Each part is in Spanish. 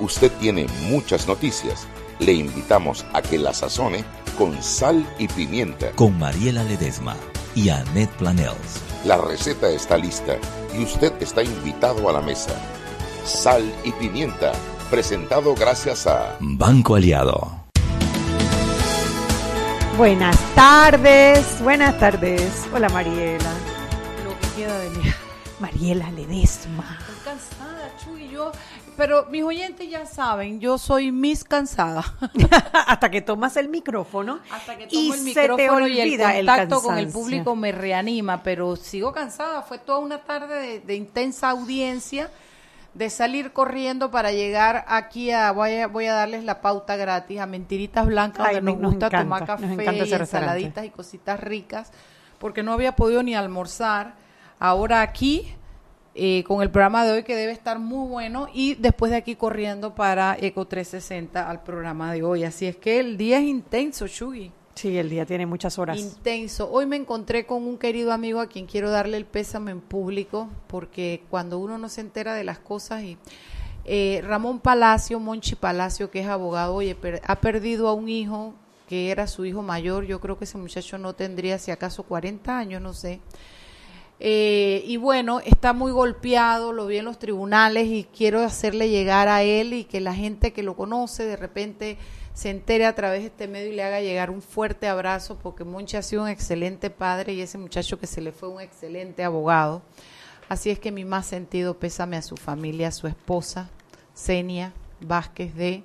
usted tiene muchas noticias. Le invitamos a que la sazone con sal y pimienta. Con Mariela Ledesma y Annette Planels. La receta está lista y usted está invitado a la mesa. Sal y pimienta, presentado gracias a Banco Aliado. Buenas tardes, buenas tardes. Hola Mariela. Lo que queda de mí. Mariela Ledesma. Estoy cansada, Chuy, yo. Pero mis oyentes ya saben, yo soy mis cansada. Hasta que tomas el micrófono Hasta que y tomo el se te micrófono y el olvida el contacto con el público me reanima, pero sigo cansada. Fue toda una tarde de, de intensa audiencia, de salir corriendo para llegar aquí a, voy a, voy a darles la pauta gratis a Mentiritas Blancas, Ay, donde me- nos nos gusta encanta, tomar café y ensaladitas y cositas ricas, porque no había podido ni almorzar. Ahora aquí, eh, con el programa de hoy que debe estar muy bueno y después de aquí corriendo para Eco 360 al programa de hoy. Así es que el día es intenso, Shugi. Sí, el día tiene muchas horas. Intenso. Hoy me encontré con un querido amigo a quien quiero darle el pésame en público porque cuando uno no se entera de las cosas y eh, Ramón Palacio, Monchi Palacio, que es abogado, oye, per- ha perdido a un hijo que era su hijo mayor. Yo creo que ese muchacho no tendría, si acaso, 40 años, no sé. Eh, y bueno, está muy golpeado, lo vi en los tribunales y quiero hacerle llegar a él y que la gente que lo conoce de repente se entere a través de este medio y le haga llegar un fuerte abrazo porque Monchi ha sido un excelente padre y ese muchacho que se le fue un excelente abogado. Así es que mi más sentido pésame a su familia, a su esposa, Senia Vázquez de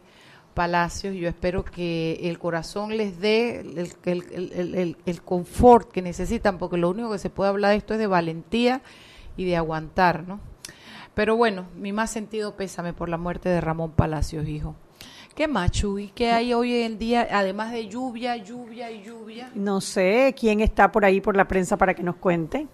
Palacios. Yo espero que el corazón les dé el, el, el- el- el- el confort que necesitan, porque lo único que se puede hablar de esto es de valentía y de aguantar, ¿no? Pero bueno, mi más sentido pésame por la muerte de Ramón Palacios, hijo. ¿Qué más, Chuy? ¿Qué hay hoy en día, además de lluvia, lluvia y lluvia? No sé quién está por ahí por la prensa para que nos cuente.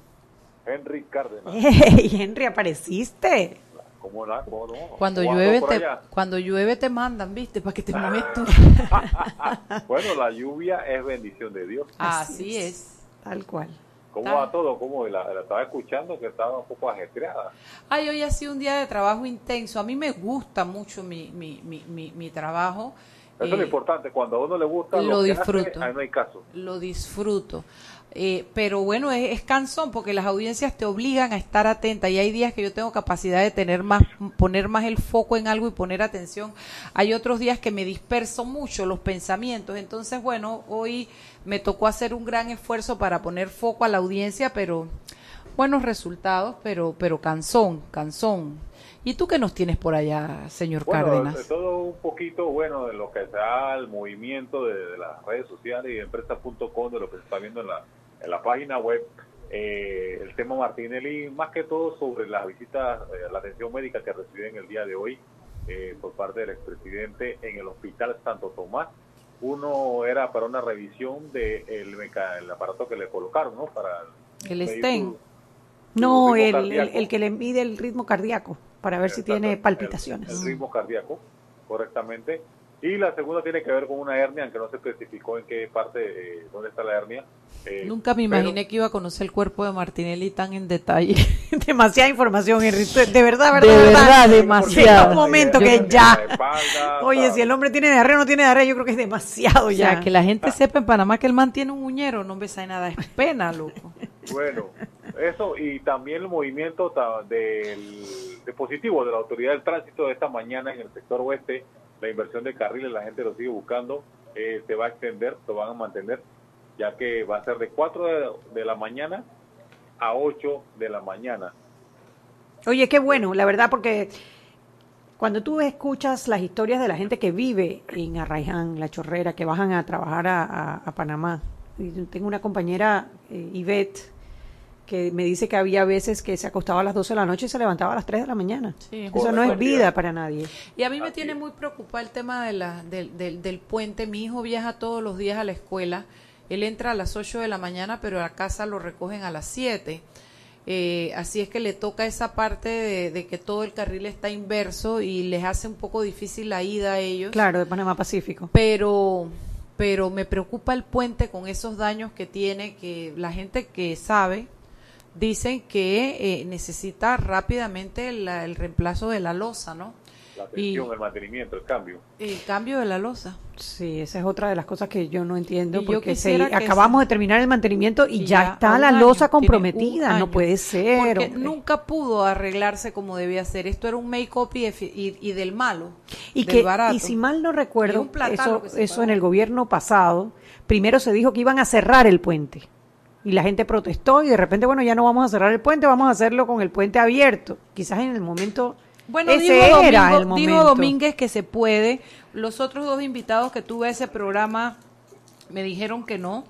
Henry Cárdenas. ¡Ey, Henry, apareciste! ¿Cómo la, cómo no? Cuando ¿Cómo llueve, te, allá? cuando llueve te mandan, ¿viste? Para que te mojes tú. bueno, la lluvia es bendición de Dios. Así es. Tal cual. ¿Cómo va todo? ¿Cómo la, la estaba escuchando que estaba un poco ajetreada? Ay, hoy ha sido un día de trabajo intenso. A mí me gusta mucho mi, mi, mi, mi, mi trabajo. Eso es lo Eh, importante. Cuando a uno le gusta lo lo, que disfruto. hace, ahí no hay caso. lo disfruto. Eh, pero bueno, es, es cansón porque las audiencias te obligan a estar atenta y hay días que yo tengo capacidad de tener más, poner más el foco en algo y poner atención. Hay otros días que me disperso mucho los pensamientos. Entonces, bueno, hoy me tocó hacer un gran esfuerzo para poner foco a la audiencia, pero buenos resultados, pero, pero cansón, cansón. ¿Y tú qué nos tienes por allá, señor Bueno, Cárdenas? de todo un poquito, bueno, de lo que sea el movimiento de, de las redes sociales y empresa.com, de lo que se está viendo en la, en la página web, eh, el tema Martinelli, más que todo sobre las visitas, eh, la atención médica que recibió en el día de hoy eh, por parte del expresidente en el Hospital Santo Tomás. Uno era para una revisión del el aparato que le colocaron, ¿no? Para El stent. su- No, el, el, el que le mide el ritmo cardíaco para ver si tiene palpitaciones. El, el ritmo cardíaco, correctamente. Y la segunda tiene que ver con una hernia, aunque no se especificó en qué parte, eh, dónde está la hernia. Eh, Nunca me pero- imaginé que iba a conocer el cuerpo de Martinelli tan en detalle. Demasiada información, Henry. De verdad, De verdad, verdad, demasiado. un momento Yo que ya. espalda, Oye, si el hombre tiene diarrea o no tiene diarrea, yo creo que es demasiado O ya. sea, que la gente sepa en Panamá que el man tiene un uñero, no me sabe nada, es pena, loco. Bueno, eso y también el movimiento del dispositivo de la autoridad del tránsito de esta mañana en el sector oeste, la inversión de carriles, la gente lo sigue buscando, eh, se va a extender, lo van a mantener, ya que va a ser de 4 de, de la mañana a 8 de la mañana. Oye, qué bueno, la verdad, porque cuando tú escuchas las historias de la gente que vive en Arraiján, La Chorrera, que bajan a trabajar a, a- a Panamá, tengo una compañera, eh, que me dice que había veces que se acostaba a las 12 de la noche y se levantaba a las 3 de la mañana. Sí, Eso no es vida para nadie. Y a mí me Así tiene muy preocupado el tema de la, del, del, del puente. Mi hijo viaja todos los días a la escuela. Él entra a las 8 de la mañana, pero a casa lo recogen a las 7. Eh, así es que le toca esa parte de, de que todo el carril está inverso y les hace un poco difícil la ida a ellos. Claro, de Panamá Pacífico. pero pero me preocupa el puente con esos daños que tiene que la gente que sabe dicen que eh, necesita rápidamente la- el reemplazo de la losa no La atención, el mantenimiento, el cambio. El cambio de la losa. Sí, esa es otra de las cosas que yo no entiendo, Y porque se- acabamos de terminar el mantenimiento y, Y ya, ya está la año, losa comprometida, no puede ser. Porque hombre. nunca pudo arreglarse como debía ser. Esto era un make-up y, efi- y- y del malo. Y del que barato. y si mal no recuerdo, eso, en el gobierno pasado, primero se dijo que iban a cerrar el puente. Y la gente protestó y de repente, bueno, ya no vamos a cerrar el puente, vamos a hacerlo con el puente abierto. Quizás en el momento Bueno, ese dijo, era Domingo- el momento. dijo Domínguez que se puede. Los otros dos invitados que tuve a ese programa me dijeron que no.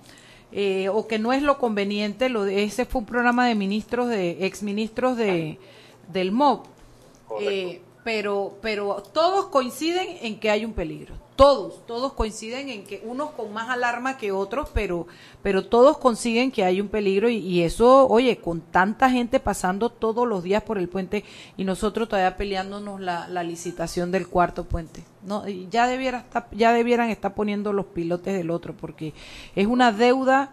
eh, o que no es lo conveniente. Lo de- ese fue un programa de ministros, de exministros de, del MOB. Eh, pero, pero todos coinciden en que hay un peligro. Todos, todos coinciden en que unos con más alarma que otros, pero, pero todos consiguen que hay un peligro y, y eso, oye, con tanta gente pasando todos los días por el puente y nosotros todavía peleándonos la, licitación del cuarto puente. No, ya debiera estar, ya debieran estar poniendo los pilotes del otro porque es una deuda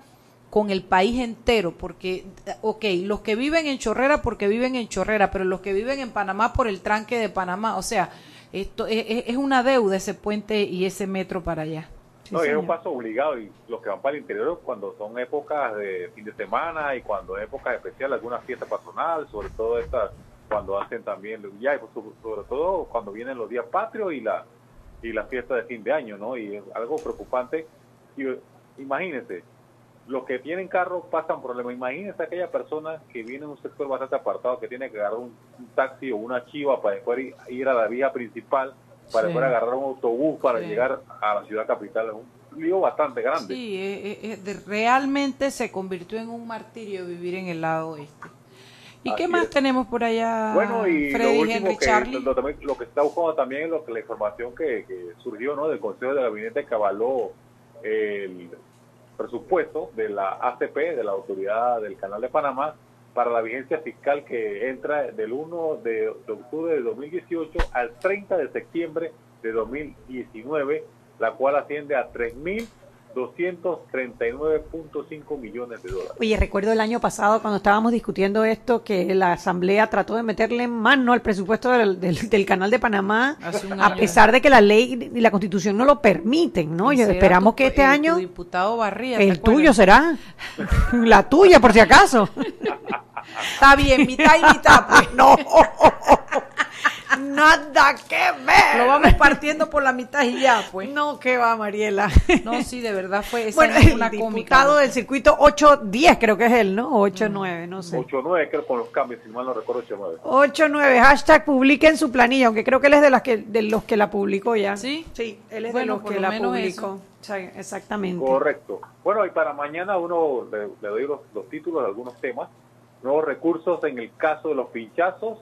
con el país entero, porque, ok, los que viven en Chorrera porque viven en Chorrera, pero los que viven en Panamá por el tranque de Panamá, o sea, esto es, es- una deuda ese puente y ese metro para allá. Sí, no, y es señor. un paso obligado y los que van para el interior cuando son épocas de fin de semana y cuando es épocas especiales, alguna fiesta patronal, sobre todo estas cuando hacen también ya y pues, sobre, todo cuando vienen los días patrios y la y la fiesta de fin de año, ¿no? Y es algo preocupante. Y imagínense, los que tienen carro pasan problemas. Imagínense aquella persona que viene en un sector bastante apartado que tiene que agarrar un, un taxi o una chiva para después ir, ir a la vía principal, para Sí. después agarrar un autobús para Sí. llegar a la ciudad capital. Es un lío bastante grande. Sí, eh, eh, eh, realmente se convirtió en un martirio vivir en el lado oeste. ¿Y qué Así más es. tenemos por allá, Bueno, y Freddy, lo último Henry, que Charlie? lo, también- lo que está buscando también es lo que la información que, que surgió ¿no? del Consejo de Gabinete que avaló el presupuesto de la ACP, de la Autoridad del Canal de Panamá, para la vigencia fiscal que entra del 1 de, de octubre de 2018 al 30 de septiembre de 2019, la cual asciende a 3.239.5 millones de dólares. Oye, recuerdo el año pasado cuando estábamos discutiendo esto que la Asamblea trató de meterle mano al presupuesto del, del- del Canal de Panamá, a pesar de que la ley y la Constitución no lo permiten, ¿no? Y esperamos tu- que este el- tu año diputado Barría, ¿te el tuyo será, la tuya por si acaso. Está bien, mitad y mitad, pues. no, nada que ver. Lo vamos partiendo por la mitad y ya, pues. No, que va, Mariela. No, sí, de verdad fue esa Bueno, es el una diputado cómica. del circuito 810 creo que es él, ¿no? 89, no sé. 8-9, creo, con los cambios, si mal no recuerdo, 8-9. 89, hashtag publiquen su planilla, aunque creo que él es de, las que, de los que la publicó ya. ¿Sí? Sí, él es Bueno, de los que lo la publicó. Sí, exactamente. Correcto. Bueno, y para mañana uno le, le doy los, los títulos de algunos temas. Nuevos recursos en el caso de los pinchazos.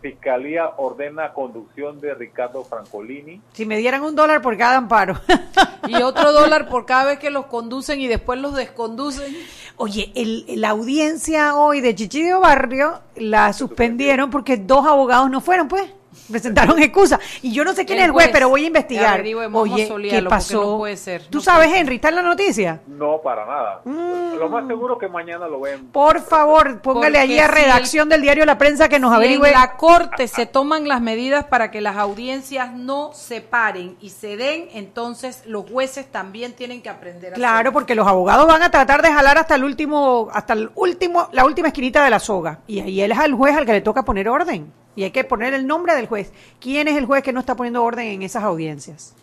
Fiscalía ordena conducción de Ricardo Francolini. Si me dieran un dólar por cada amparo. Y otro dólar por cada vez que los conducen y después los desconducen. Oye, el, la audiencia hoy de Chichillo Barrio la suspendieron porque dos abogados no fueron, pues. Presentaron excusa. Y yo no sé quién El es el juez, pero voy a investigar. Oye, ¿qué pasó? no puede ser, ¿Tú no sabes, puede ser. Henry? ¿Está en la noticia? No, para nada. Mm. Lo más seguro que mañana lo ven. Por favor, póngale Porque allí a si redacción del diario La Prensa que nos Si averigüe. en la corte se toman las medidas para que las audiencias no se paren y se den, entonces los jueces también tienen que aprender a Claro, porque los abogados van a tratar de jalar hasta el último, hasta el último, la última esquinita de la soga. Y ahí él es al juez al que le toca poner orden. Y hay que poner el nombre del juez. ¿Quién es el juez que no está poniendo orden en esas audiencias?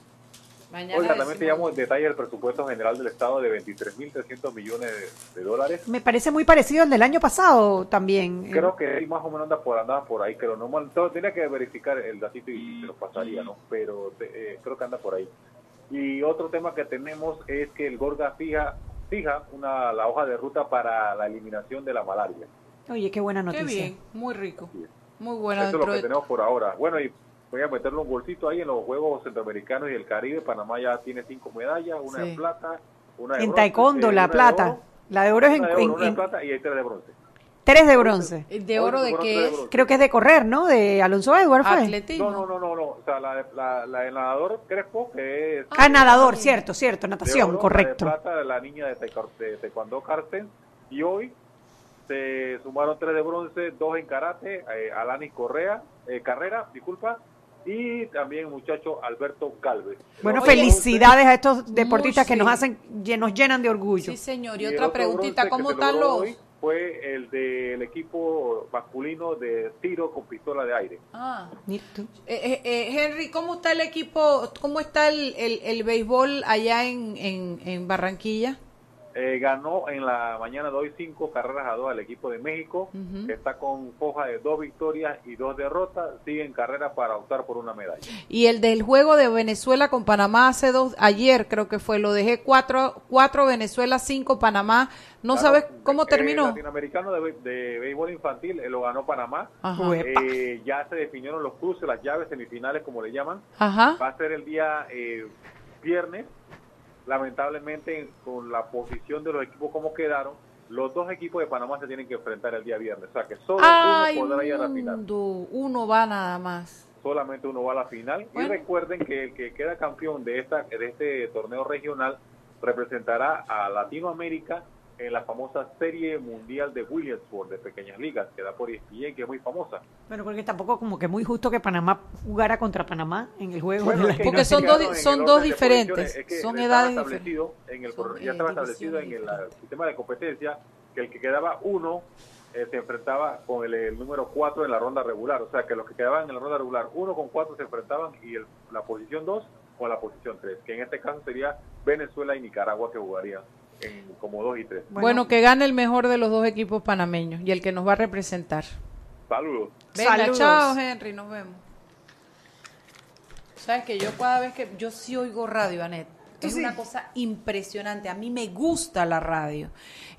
Mañana Oiga, también te decimos- llamo en detalle el presupuesto general del Estado de 23.300 millones de, de dólares. Me parece muy parecido al del año pasado también. Creo que sí, más o menos anda por andaba por ahí, pero no mal- todo- tenía que verificar el datito y se lo pasaría, ¿no? Pero eh, creo que anda por ahí. Y otro tema que tenemos es que el Gorga fija fija una la hoja de ruta para la eliminación de la malaria. Oye, qué buena noticia. Qué bien, muy rico. Muy buena Eso es lo que de tenemos por ahora. Bueno, y voy a meterle un bolsito ahí en los Juegos Centroamericanos y el Caribe. Panamá ya tiene cinco medallas, una Sí. de plata, una de En bronce, taekwondo, eh, la de plata. oro, La de oro es en, una de oro, en- una de en- plata y hay tres de bronce. tres de bronce. de oro de qué es. Creo que es de correr, ¿no? De Alonso Edward fue. atletismo. No, no, no, no, no. O sea, la, la, la del nadador Crespo, que es Ah, nadador, sí. cierto, cierto, de natación, oro, correcto. La de plata de la niña de, taekwondo- de taekwondo Carsten. Y hoy se sumaron tres de bronce, dos en karate, eh, Alanis Correa, eh, Carrera, disculpa, y también el muchacho Alberto Galvez. Bueno, Oye, felicidades a estos deportistas que nos hacen, nos llenan de orgullo. Sí, señor. Y otra preguntita, ¿cómo están los...? hoy Fue el del equipo masculino de tiro con pistola de aire. Ah. Mira tú. Eh, eh, eh, Henry, ¿cómo está el equipo, cómo está el, el, el béisbol allá en, en, en Barranquilla? Eh, ganó en la mañana de hoy cinco carreras a dos al equipo de México, que está con foja de dos victorias y dos derrotas. Sigue en carrera para optar por una medalla. Y el del juego de Venezuela con Panamá hace dos, ayer creo que fue, lo dejé cuatro, cuatro Venezuela, cinco Panamá. ¿No Claro, sabes cómo terminó? latinoamericano de, de béisbol infantil eh, lo ganó Panamá. Eh, ya se definieron los cruces, las llaves semifinales, como le llaman. Ajá. Va a ser el día eh, viernes. Lamentablemente, con la posición de los equipos como quedaron, los dos equipos de Panamá se tienen que enfrentar el día viernes. O sea que solo Ay, uno podrá ir a la final. uno va nada más. Solamente uno va a la final. Bueno. Y recuerden que el que queda campeón de, esta, de este torneo regional representará a Latinoamérica en la famosa Serie Mundial de Williamsburg de Pequeñas Ligas, que da por ESPN, que es muy famosa. Bueno, porque tampoco como que muy justo que Panamá jugara contra Panamá en el juego Bueno, de la Porque son dos- son dos diferentes. Es que son edades establecido en el, Son, ya eh, estaba establecido en el sistema de competencia que el que quedaba uno eh, se enfrentaba con el, el número cuatro en la ronda regular. O sea, que los que quedaban en la ronda regular, uno con cuatro se enfrentaban y el- la posición dos con la posición tres, que en este caso sería Venezuela y Nicaragua que jugarían en como dos y tres. Bueno, que gane el mejor de los dos equipos panameños y el que nos va a representar. Saludos. Venga, Saludos. chao, Henry, nos vemos. Sabes que yo cada vez que yo sí oigo radio, Anet, es una cosa impresionante. A mí me gusta la radio.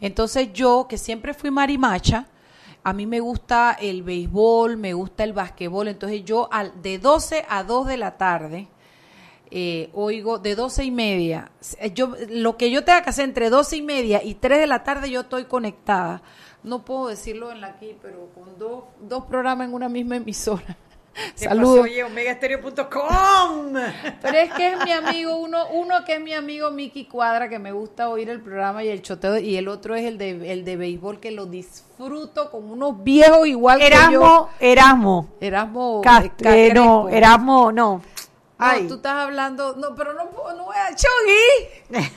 Entonces yo, que siempre fui marimacha, a mí me gusta el béisbol, me gusta el basquetbol. Entonces yo al, de 12 a 2 de la tarde, eh, oigo de 12 y media. Yo, lo que yo tenga que hacer entre 12 y media y 3 de la tarde yo estoy conectada. No puedo decirlo en la aquí, pero con dos, dos programas en una misma emisora. ¿Qué Saludos. Oye, omegastereo.com. Pero es que es mi amigo, uno, uno que es mi amigo Miki Cuadra, que me gusta oír el programa y el choteo, y el otro es el de, el de béisbol, que lo disfruto con unos viejos igual que yo. Erasmo, Erasmo. Erasmo. Cast- eh, no. Erasmo, no. No, Ay, tú estás hablando, no, pero no, puedo- no voy a Chogui.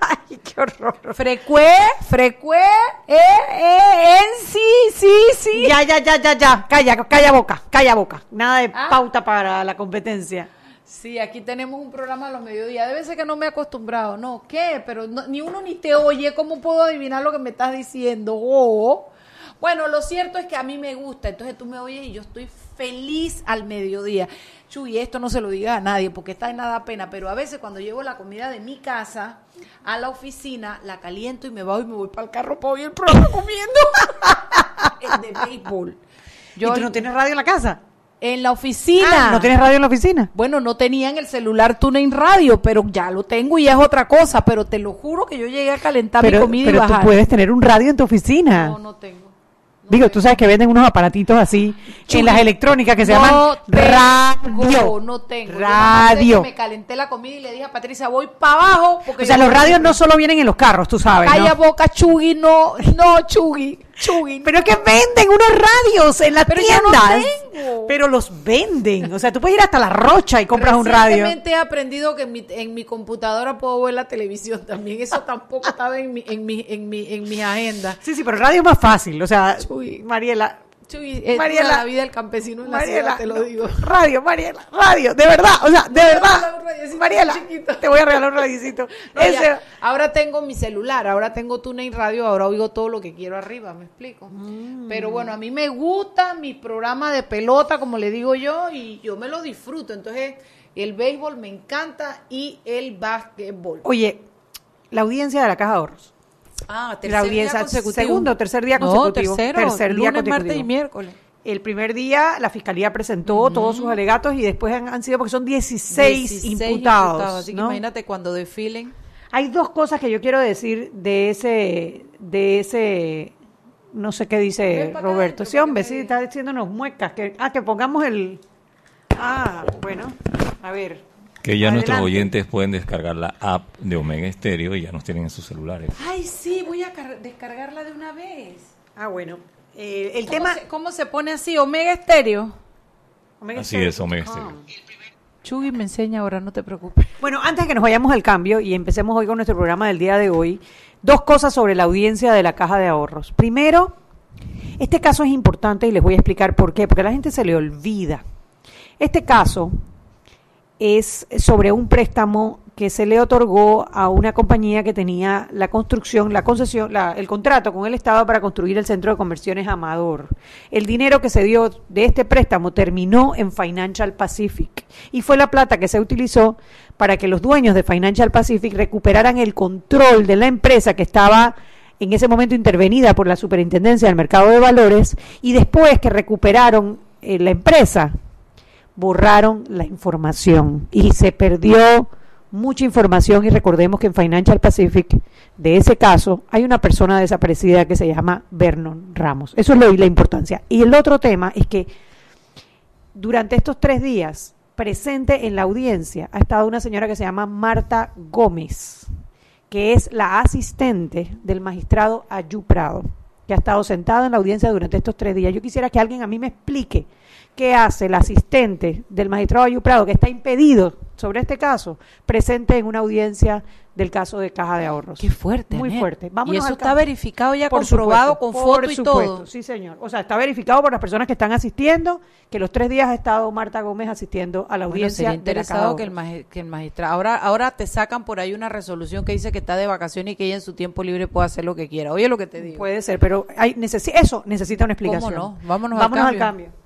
Ay, qué horror. Frecue, frecue, eh, eh, en sí, sí, sí. Ya, ya, ya, ya, ya. Calla, calla boca, calla boca. Nada de Ah. pauta para la competencia. Sí, aquí tenemos un programa a los mediodías. Debe ser que no me he acostumbrado. No, ¿qué? Pero no- ni uno ni te oye. ¿Cómo puedo adivinar lo que me estás diciendo? Oh. Bueno, lo cierto es que a mí me gusta. Entonces tú me oyes y yo estoy feliz al mediodía. Chuy, esto no se lo diga a nadie porque está en nada pena. Pero a veces cuando llevo la comida de mi casa a la oficina, la caliento y me voy y me voy para el carro para oír el programa comiendo. el de béisbol. ¿Y tú no tienes radio en la casa? En la oficina. Ah, ¿No tienes radio en la oficina? Bueno, no tenía en el celular TuneIn Radio, pero ya lo tengo y es otra cosa. Pero te lo juro que yo llegué a calentar mi comida pero y tú bajar. puedes tener un radio en tu oficina. No, no tengo. Digo, tú sabes que venden unos aparatitos así Chuy, en las electrónicas que se no llaman tengo, radio. No tengo. Radio. que me calenté la comida y le dije a Patricia, voy para abajo. Porque O sea, los radios no solo vienen en los carros, tú sabes. Calla ¿no? boca, Chugui, no, no, Chugui, Chugui. Pero es que venden unos radios en las Pero no tiendas. tengo. Pero los venden. O sea, tú puedes ir hasta la rocha y compras un radio. Recientemente he aprendido que en mi, en mi computadora puedo ver la televisión también. Eso tampoco estaba en mi, en mi, en mi, en mi agenda. Sí, sí, pero radio es más fácil. O sea. Mariela. Chuy, es Mariela. la vida del campesino en la Mariela, ciudad, te lo no. digo. Radio, Mariela, radio, de verdad, o sea, de verdad. Mariela, chiquito. te voy a regalar un radiecito. No, Ese- ya, ahora tengo mi celular, ahora tengo TuneIn Radio, ahora oigo todo lo que quiero arriba, ¿me explico? Mm. Pero bueno, a mí me gusta mi programa de pelota, como le digo yo, y yo me lo disfruto. Entonces, el béisbol me encanta y el básquetbol. Oye, la audiencia de la Caja de Ahorros. Ah, la audiencia, segundo o tercer día consecutivo. No, tercero, Tercer día lunes, martes consecutivo. y miércoles. El primer día la fiscalía presentó todos sus alegatos y después han, han sido porque son 16, 16 imputados. Así que ¿no? imagínate cuando desfilen. Hay dos cosas que yo quiero decir de ese, de ese, no sé qué dice acá Roberto. Sí, hombre, que sí, está diciéndonos muecas. Que, ah, que pongamos el... Ah, bueno, a ver. Que ya nuestros oyentes pueden descargar la app de Omega Stereo y ya nos tienen en sus celulares. Ay, sí, voy a car- descargarla de una vez. Ah, bueno. Eh, el ¿Cómo tema... se, ¿Cómo se pone así? Omega Estéreo. Así es, Omega Stereo. Chugui me enseña ahora, no te preocupes. Bueno, antes de que nos vayamos al cambio y empecemos hoy con nuestro programa del día de hoy, dos cosas sobre la audiencia de la Caja de Ahorros. Primero, este caso es importante y les voy a explicar por qué, porque a la gente se le olvida. Este caso es sobre un préstamo que se le otorgó a una compañía que tenía la construcción, la concesión, la- el contrato con el Estado para construir el centro de conversiones Amador. El dinero que se dio de este préstamo terminó en Financial Pacific y fue la plata que se utilizó para que los dueños de Financial Pacific recuperaran el control de la empresa que estaba en ese momento intervenida por la Superintendencia del Mercado de Valores y después que recuperaron eh, la empresa, borraron la información y se perdió mucha información y recordemos que en Financial Pacific de ese caso hay una persona desaparecida que se llama Vernon Ramos. Eso es lo, la importancia. Y el otro tema es que durante estos tres días presente en la audiencia ha estado una señora que se llama Marta Gómez, que es la asistente del magistrado Ayú Prado, que ha estado sentada en la audiencia durante estos tres días. Yo quisiera que alguien a mí me explique qué hace el asistente del magistrado Ayú Prado, que está impedido sobre este caso, presente en una audiencia del caso de Caja de Ahorros. Qué fuerte. Muy fuerte. y Vámonos eso al está verificado ya, Por comprobado supuesto, con por foto y todo. Sí, señor. O sea, está verificado por las personas que están asistiendo, que los tres días ha estado Marta Gómez asistiendo a la Bueno, audiencia. sería de la Caja de interesado que el, que el magistrado. Ahora, ahora te sacan por ahí una resolución que dice que está de vacaciones y que ella en su tiempo libre puede hacer lo que quiera. Oye, lo que te digo. Puede ser, pero hay, necesi- eso necesita una explicación. no? Vámonos al Vámonos al cambio. cambio.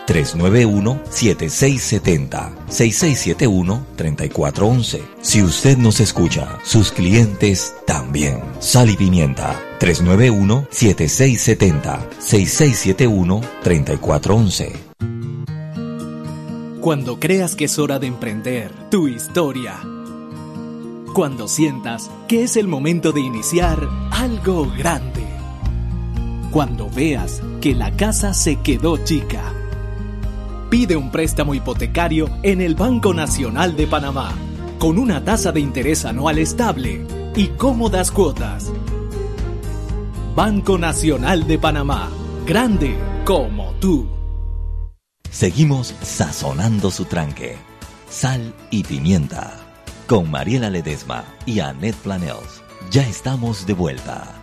391-7670-6671-3411. Si usted nos escucha, sus clientes también. Sal y Pimienta 391-7670-6671-3411. Cuando creas que es hora de emprender tu historia. Cuando sientas que es el momento de iniciar algo grande. Cuando veas que la casa se quedó chica. Pide un préstamo hipotecario en el Banco Nacional de Panamá, con una tasa de interés anual estable y cómodas cuotas. Banco Nacional de Panamá, grande como tú. Seguimos sazonando su tranque. Sal y pimienta. Con Mariela Ledesma y Annette Planels. Ya estamos de vuelta.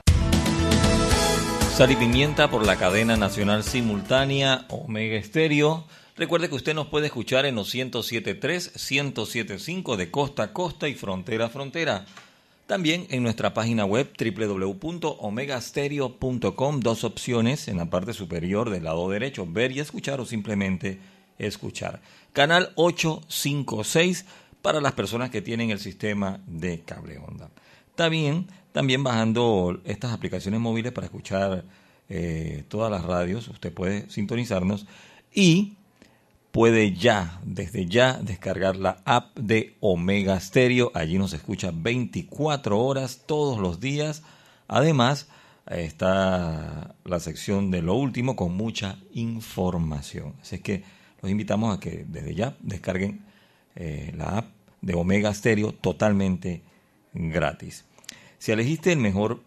Sal y pimienta por la cadena nacional simultánea Omega Estéreo. Recuerde que usted nos puede escuchar en los 107.3, 107.5 de costa a costa y frontera a frontera. También en nuestra página web www.omegastereo.com, dos opciones en la parte superior del lado derecho, ver y escuchar o simplemente escuchar. Canal 856 para las personas que tienen el sistema de cable onda. También, también bajando estas aplicaciones móviles para escuchar eh, todas las radios, usted puede sintonizarnos y puede ya, desde ya, descargar la app de Omega Stereo. Allí nos escucha 24 horas todos los días. Además, está la sección de lo último con mucha información. Así es que los invitamos a que desde ya descarguen eh, la app de Omega Stereo totalmente gratis. Si elegiste el mejor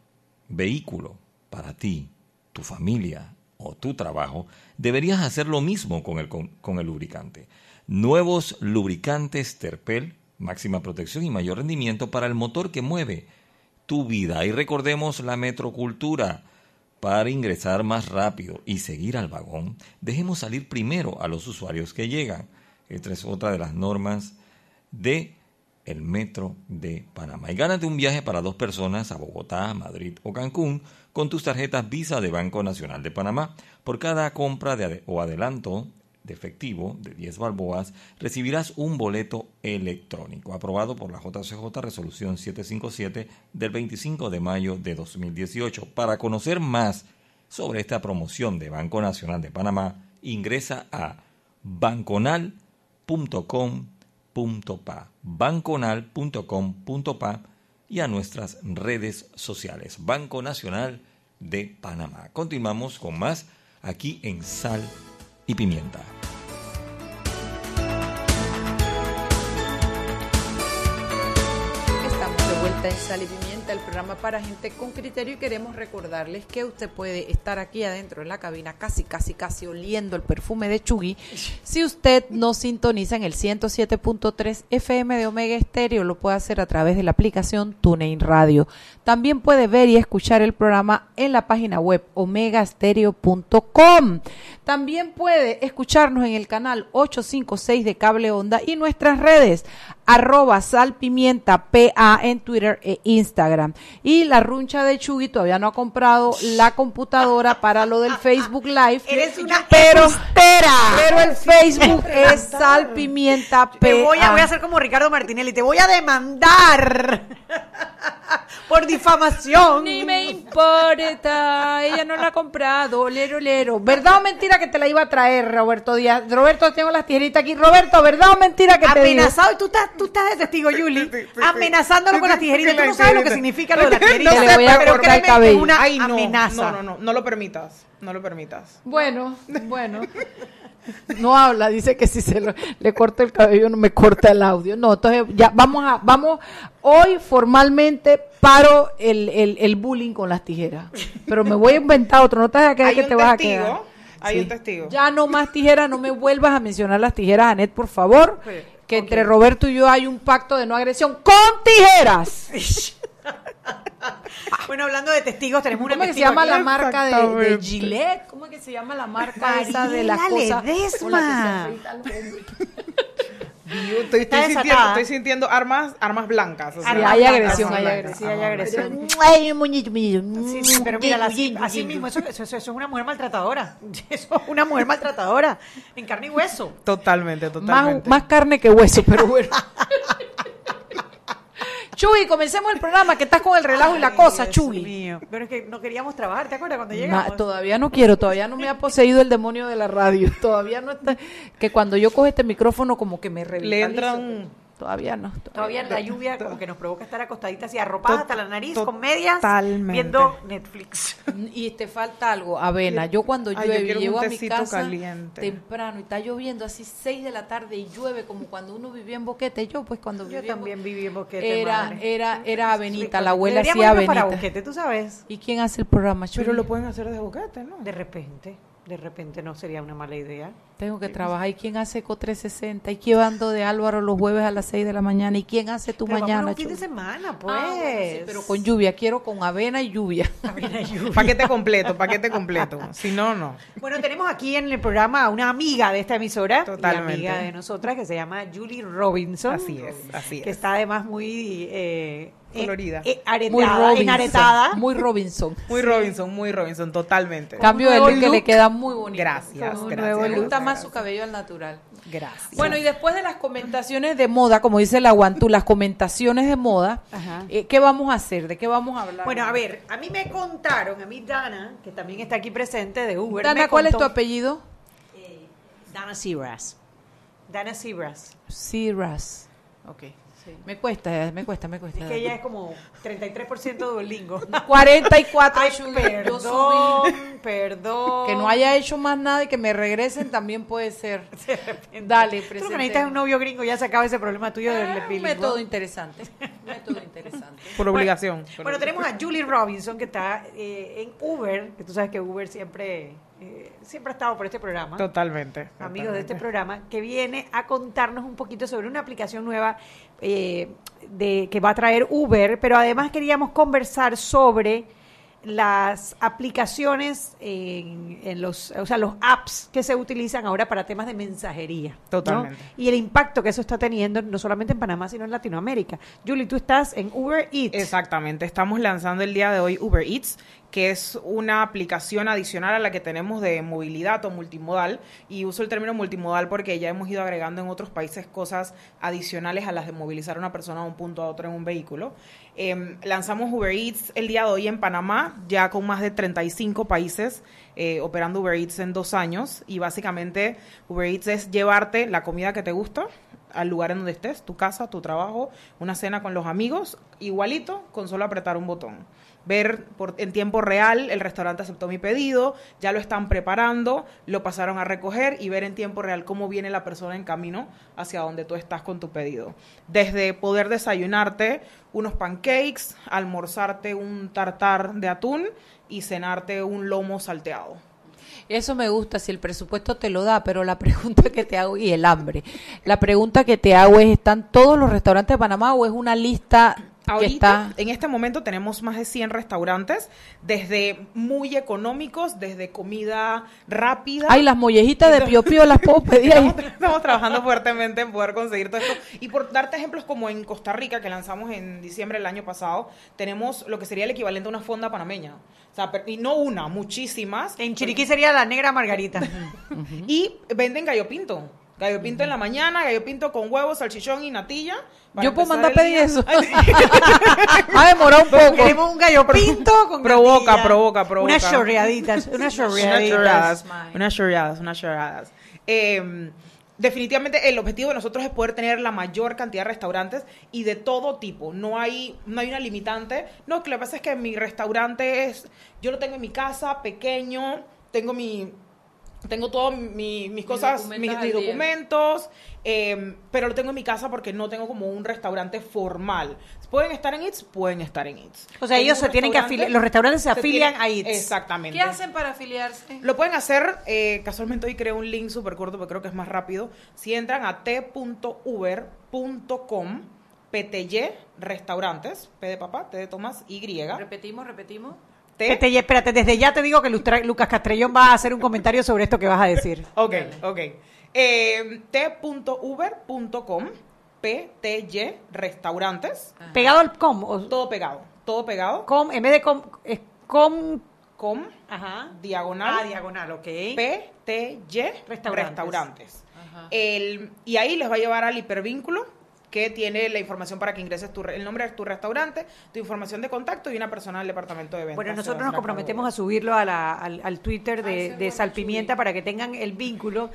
vehículo para ti, tu familia o tu trabajo, deberías hacer lo mismo con el, con, con el lubricante. Nuevos lubricantes Terpel, máxima protección y mayor rendimiento para el motor que mueve tu vida. Y recordemos la metrocultura. Para ingresar más rápido y seguir al vagón, dejemos salir primero a los usuarios que llegan. Esta es otra de las normas de el Metro de Panamá. Y gánate un viaje para dos personas a Bogotá, Madrid o Cancún con tus tarjetas Visa de Banco Nacional de Panamá. Por cada compra de, o adelanto de efectivo de 10 balboas, recibirás un boleto electrónico aprobado por la JCJ Resolución 757 del 25 de mayo de 2018. Para conocer más sobre esta promoción de Banco Nacional de Panamá, ingresa a banconal.com.pa, banconal.com.pa y a nuestras redes sociales. Banco Nacional de Panamá. Continuamos con más aquí en Sal y pimienta. Estamos de vuelta en Sal y Pimienta, el programa para gente con criterio y queremos recordarles que usted puede estar aquí adentro en la cabina casi, casi, casi oliendo el perfume de Chugui. Si usted no sintoniza en el 107.3 FM de Omega Estéreo, lo puede hacer a través de la aplicación TuneIn Radio. También puede ver y escuchar el programa en la página web omegastereo.com. También puede escucharnos en el canal 856 de Cable Onda y nuestras redes arroba salpimienta PA en Twitter e Instagram. Y la runcha de Chugui todavía no ha comprado la computadora para lo del Facebook Live. Eres una pero, pero el Facebook es salpimienta PA. Te voy a, voy a hacer como Ricardo Martinelli, te voy a demandar por difamación. Ni me importa, ella no la ha comprado, lero, lero. ¿Verdad o mentira que te la iba a traer, Roberto Díaz? Roberto, tengo las tijeritas aquí. Roberto, ¿verdad o mentira que te digo? Amenazado, y tú estás, tú estás de testigo, Yuli, amenazándolo con las tijeritas. Tú no sabes lo que significa lo de las tijeritas. voy a pero cortar el créeme que. Es una Ay, no, amenaza. no, no, no, no lo permitas, no lo permitas. Bueno, bueno. No habla, dice que si se lo- le corta el cabello no me corta el audio. No, entonces ya vamos a, vamos, hoy formalmente paro el, el, el bullying con las tijeras. Pero me voy a inventar otro, no te vas a quedar Hay que un te vas a testigo, quedar. hay Sí. un testigo. Ya no más tijeras, no me vuelvas a mencionar las tijeras, Anet, por favor. Sí, Que entre Roberto y yo hay un pacto de no agresión con tijeras. Bueno, hablando de testigos, tenemos una ¿Cómo es que se llama la marca de. Gillette? ¿Cómo es que se llama la marca esa de las Mariela cosas? Ledesma. con la que se estoy, estoy sintiendo, estoy sintiendo armas, armas blancas. o sea, Armas hay blancas, agresión, hay agresión. Sí, hay agresión. Ay, muñito, muñito. Sí, sí, pero mira, así, así mismo, eso, eso, eso es una mujer maltratadora. Eso es una mujer maltratadora, en carne y hueso. Totalmente, Más, totalmente. más carne que hueso, pero bueno. Chuy, comencemos el programa, que estás con el relajo y la cosa, Dios Chuy. mío. Pero es que no queríamos trabajar, ¿te acuerdas cuando llegamos? todavía no quiero, todavía no me ha poseído el demonio de la radio. Todavía no está. Que cuando yo cojo este micrófono, como que me revitalizo. Le entra un... Todavía no. Todavía la lluvia como que nos provoca estar acostaditas y arropadas hasta la nariz con medias totalmente. viendo Netflix. Y te falta algo, avena. Yo cuando Ay, yo llueve, un llego a mi casa caliente. temprano y está lloviendo así 6 de la tarde y llueve como cuando uno vivía en Boquete. Yo pues cuando Yo vivía en también viví en Boquete, Era, madre. era, era avenita, la abuela Deberíamos hacía irnos para avenita. Boquete, tú sabes. ¿Y quién hace el programa? Pero lo pueden hacer desde boquete, ¿no? De repente, de repente no sería una mala idea. Tengo que trabajar. ¿Y quién hace Eco 360? ¿Y quién ando de Álvaro los jueves a las 6 de la mañana? ¿Y quién hace tu Pero mañana, un fin de semana, pues. Ah, bueno, sí, pero con lluvia. Quiero con avena y lluvia. Avena y lluvia. Paquete completo, paquete completo. Si no, no. Bueno, tenemos aquí en el programa a una amiga de esta emisora, y Totalmente. amiga de nosotras, que se llama Julie Robinson. Así es, así Que es. está además muy... Eh, Colorida. eh, aretada, Muy Robinson. enaretada. Muy Robinson. Muy Robinson, muy Robinson, totalmente. Cambio de look que le queda muy bonito. Gracias, un gracias. Me gusta gracias, más su cabello al natural. Gracias. Bueno, y después de las comentaciones de moda, como dice la Guantú, las comentaciones de moda, eh, ¿qué vamos a hacer? ¿De qué vamos a hablar? Bueno, a ver, a mí me contaron, a mí Dana, que también está aquí presente de Uber. Dana, me ¿cuál es tu contó- apellido? Dana Seabrass. Dana Seabrass. Siras. Ok. Sí. Me cuesta, me cuesta, me cuesta. Que ella es como 33% Duolingo. 44 Ay, yo perdón, subí. perdón. Que no haya hecho más nada y que me regresen también puede ser. Dale, Tú presente. necesitas es un novio gringo, ya se acaba ese problema tuyo del Ah, bilingüe. un método interesante. Un método interesante. Por obligación. Bueno, tenemos a Julie Robinson que está eh, en Uber, que tú sabes que Uber siempre, eh, siempre ha estado por este programa. Totalmente. amigos de este programa, que viene a contarnos un poquito sobre una aplicación nueva eh, de, que va a traer Uber, pero además queríamos conversar sobre las aplicaciones en, en los, o sea, los apps que se utilizan ahora para temas de mensajería. ¿no? Totalmente. Y el impacto que eso está teniendo no solamente en Panamá, sino en Latinoamérica. Julie, tú estás en Uber Eats. Exactamente, estamos lanzando el día de hoy Uber Eats, que es una aplicación adicional a la que tenemos de movilidad o multimodal. Y uso el término multimodal porque ya hemos ido agregando en otros países cosas adicionales a las de movilizar a una persona de un punto a otro en un vehículo. Em, lanzamos Uber Eats el día de hoy en Panamá, ya con más de 35 países eh, operando Uber Eats en dos años. Y básicamente Uber Eats es llevarte la comida que te gusta al lugar en donde estés, tu casa, tu trabajo, una cena con los amigos, igualito, con solo apretar un botón. Ver en tiempo real, el restaurante aceptó mi pedido, ya lo están preparando, lo pasaron a recoger y ver en tiempo real cómo viene la persona en camino hacia donde tú estás con tu pedido. Desde poder desayunarte unos pancakes, almorzarte un tartar de atún y cenarte un lomo salteado. Eso me gusta si el presupuesto te lo da, pero la pregunta que te hago, y el hambre, la pregunta que te hago es, ¿están todos los restaurantes de Panamá o es una lista Ahorita, está... en este momento tenemos más de 100 restaurantes, desde muy económicos, desde comida rápida. Ay, las mollejitas de Pío Pío las puedo pedir ahí. Estamos, estamos trabajando fuertemente en poder conseguir todo esto. Y por darte ejemplos como en Costa Rica, que lanzamos en diciembre del año pasado, tenemos lo que sería el equivalente a una fonda panameña. O sea, y no una, muchísimas. En Chiriquí sería la negra Margarita. Y venden gallo pinto. Gallo pinto en la mañana, gallo pinto con huevos, salchichón y natilla. Yo puedo mandar el pedir día. eso. Ha demorado un poco. Queremos un gallo pinto con Provoca, natilla. provoca, provoca. Unas chorreaditas, unas chorreaditas. unas chorradas, unas chorradas. Eh, definitivamente el objetivo de nosotros es poder tener la mayor cantidad de restaurantes y de todo tipo. No hay, no hay una limitante. No, que lo que pasa es que mi restaurante es, yo lo tengo en mi casa, pequeño, tengo mi tengo todos mi- mis cosas, documentos mis, documentos, eh, pero lo tengo en mi casa porque no tengo como un restaurante formal. ¿Pueden estar en Eats? Pueden estar en Eats. O sea, ellos se tienen que afiliar, los restaurantes se afilian tienen- a Eats. Exactamente. ¿Qué hacen para afiliarse? Lo pueden hacer, eh, casualmente hoy creo un link súper corto, pero creo que es más rápido. Si entran a t.uber.com, PTY Restaurantes, P de papá, T de Tomás, Y. Repetimos, repetimos. T. Espérate, espérate, desde ya te digo que Lustra- Lucas Castrellón va a hacer un comentario sobre esto que vas a decir. Ok, ok. Eh, t.uber.com, PTY Restaurantes, Pegado al com, o todo pegado, todo pegado, com, en vez de com, es com, com, ajá. diagonal, Ah, diagonal, ok. PTY Restaurantes. Restaurantes. El- y ahí les va a llevar al hipervínculo que tiene la información para que ingreses tu, re- el nombre de tu restaurante, tu información de contacto y una persona del departamento de ventas. Bueno, nosotros nos comprometemos a subirlo a la- al, al Twitter de, de Salpimienta para que tengan el vínculo.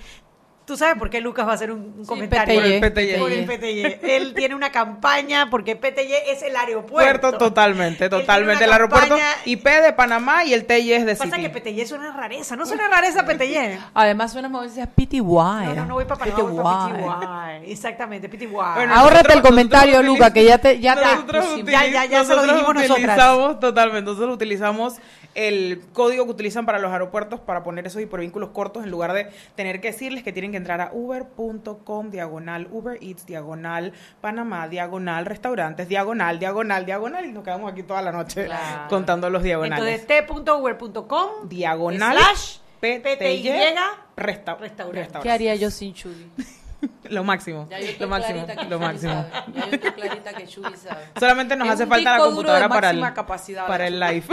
¿Tú sabes por qué Lucas va a hacer un, un comentario? PTY. Por el PTY. Por el PTY. Él tiene una campaña porque PTY es el aeropuerto. Puerto totalmente, totalmente. El aeropuerto campaña- IP de Panamá y el TY es de Pasa City. que PTY es una rareza, no suena rareza PTY. Además suena como decías PTY. No, no, no voy para Panamá, voy para PTY. PTY. Exactamente, PTY. Bueno, Ahórrate nosotros- el comentario, nosotros Luca, que ya te ya nosotros. Ya, ya, ya se lo nosotros dijimos nosotras. utilizamos totalmente. Nosotros utilizamos el código que utilizan para los aeropuertos para poner esos hipervínculos cortos en lugar de tener que decirles que tienen que entrar a uber.com diagonal Uber Eats diagonal Panamá diagonal restaurantes diagonal diagonal diagonal y nos quedamos aquí toda la noche Claro. contando los diagonales. Entonces, t.uber.com diagonal slash PTY restaurante. resta- restaurante. ¿Qué haría yo sin Chuy? Lo máximo. Ya yo estoy Lo máximo. que Lo Chuy máximo. sabe. Ya yo estoy clarita que Chuy sabe. Solamente nos Es hace falta la computadora para el, capacidad, para el live.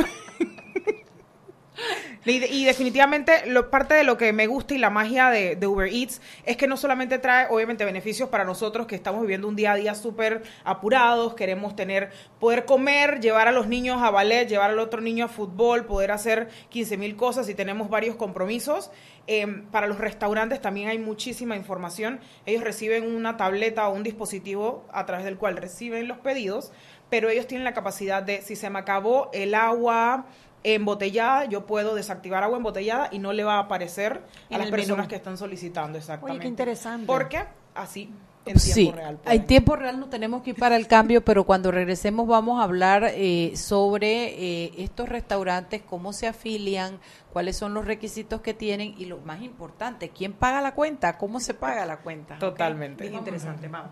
Y, definitivamente lo, parte de lo que me gusta y la magia de, Uber Eats es que no solamente trae obviamente beneficios para nosotros que estamos viviendo un día a día súper apurados, queremos tener, poder comer, llevar a los niños a ballet, llevar al otro niño a fútbol, poder hacer 15 mil cosas y tenemos varios compromisos. Em, para los restaurantes también hay muchísima información. Ellos reciben una tableta o un dispositivo a través del cual reciben los pedidos, pero ellos tienen la capacidad de, si se me acabó el agua embotellada, yo puedo desactivar agua embotellada y no le va a aparecer a las personas que están solicitando exactamente. Oye, qué interesante. Porque así en tiempo real. En tiempo real no tenemos que ir para el cambio, pero cuando regresemos vamos a hablar eh, sobre eh, estos restaurantes, cómo se afilian, cuáles son los requisitos que tienen y lo más importante, quién paga la cuenta, cómo se paga la cuenta. Totalmente. interesante, vamos.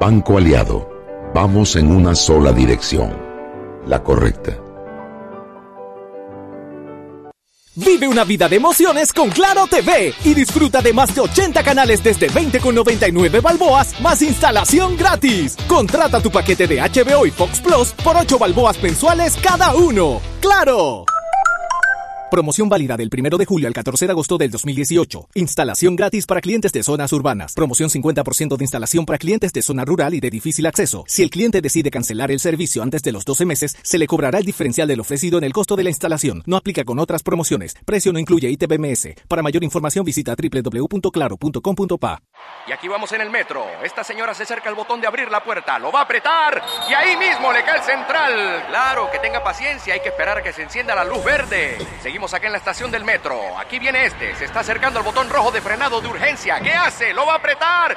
Banco Aliado, vamos en una sola dirección, la correcta. Vive una vida de emociones con Claro TV y disfruta de más de 80 canales desde 20,99 balboas más instalación gratis. Contrata tu paquete de HBO y Fox Plus por 8 balboas mensuales cada uno. ¡Claro! Promoción válida del 1 de julio al 14 de agosto del 2018. Instalación gratis para clientes de zonas urbanas. Promoción 50% de instalación para clientes de zona rural y de difícil acceso. Si el cliente decide cancelar el servicio antes de los 12 meses, se le cobrará el diferencial del ofrecido en el costo de la instalación. No aplica con otras promociones. Precio no incluye ITBMS. Para mayor información visita www.claro.com.pa. Y aquí vamos en el metro. Esta señora se acerca al botón de abrir la puerta. Lo va a apretar y ahí mismo le cae el central. Claro, que tenga paciencia. Hay que esperar a que se encienda la luz verde. Seguimos acá en la estación del metro. Aquí viene este. Se está acercando al botón rojo de frenado de urgencia. ¿Qué hace? ¡Lo va a apretar!